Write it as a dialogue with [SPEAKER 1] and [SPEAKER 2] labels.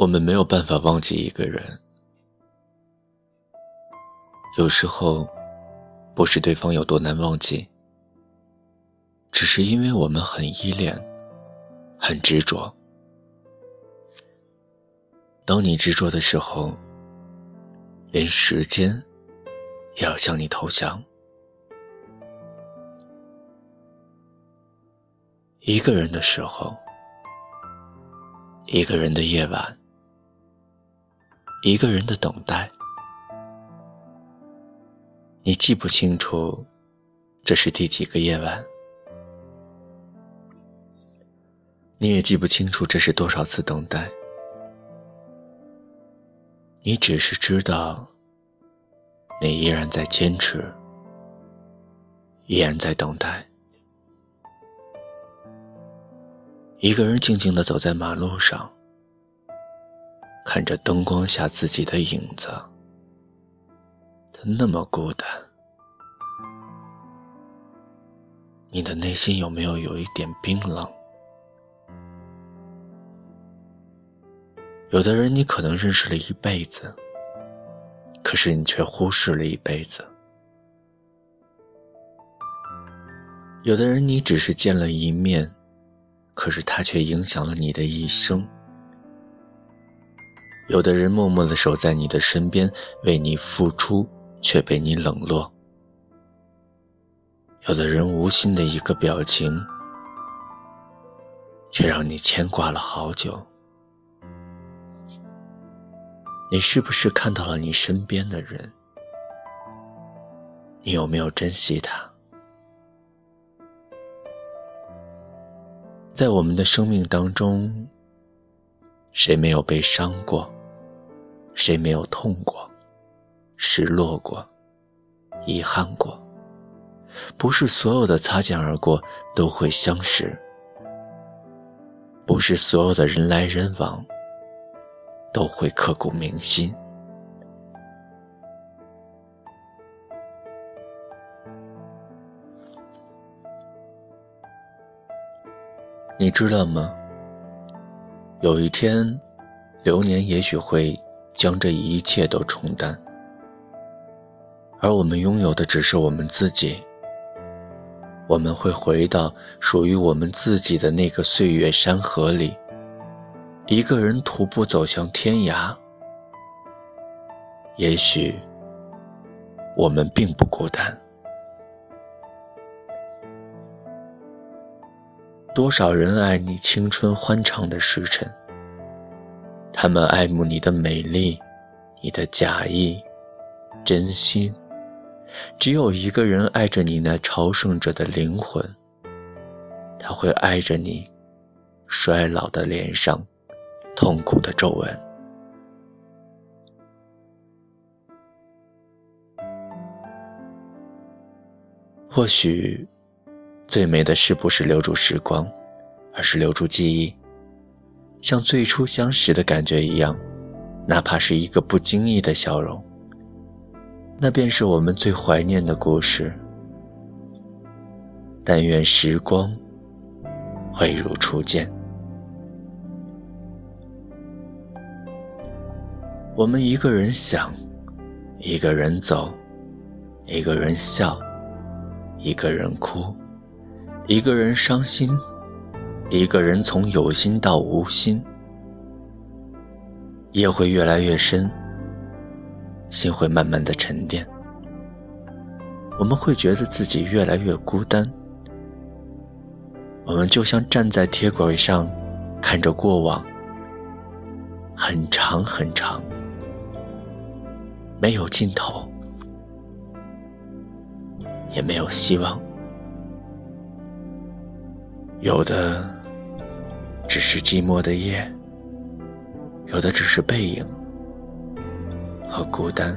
[SPEAKER 1] 我们没有办法忘记一个人，有时候不是对方有多难忘记，只是因为我们很依恋，很执着。当你执着的时候，连时间也要向你投降。一个人的时候，一个人的夜晚。一个人的等待，你记不清楚这是第几个夜晚，你也记不清楚这是多少次等待，你只是知道，你依然在坚持，依然在等待。一个人静静的走在马路上。看着灯光下自己的影子，他那么孤单。你的内心有没有有一点冰冷？有的人你可能认识了一辈子，可是你却忽视了一辈子；有的人你只是见了一面，可是他却影响了你的一生。有的人默默的守在你的身边，为你付出，却被你冷落；有的人无心的一个表情，却让你牵挂了好久。你是不是看到了你身边的人？你有没有珍惜他？在我们的生命当中，谁没有被伤过？谁没有痛过、失落过、遗憾过？不是所有的擦肩而过都会相识，不是所有的人来人往都会刻骨铭心。你知道吗？有一天，流年也许会。将这一切都冲淡，而我们拥有的只是我们自己。我们会回到属于我们自己的那个岁月山河里，一个人徒步走向天涯。也许我们并不孤单。多少人爱你青春欢畅的时辰。他们爱慕你的美丽，你的假意，真心。只有一个人爱着你那朝圣者的灵魂。他会爱着你衰老的脸上痛苦的皱纹。或许，最美的事不是留住时光，而是留住记忆。像最初相识的感觉一样，哪怕是一个不经意的笑容，那便是我们最怀念的故事。但愿时光会如初见。我们一个人想，一个人走，一个人笑，一个人哭，一个人伤心。一个人从有心到无心，夜会越来越深，心会慢慢的沉淀，我们会觉得自己越来越孤单。我们就像站在铁轨上，看着过往，很长很长，没有尽头，也没有希望，有的。只是寂寞的夜，有的只是背影和孤单。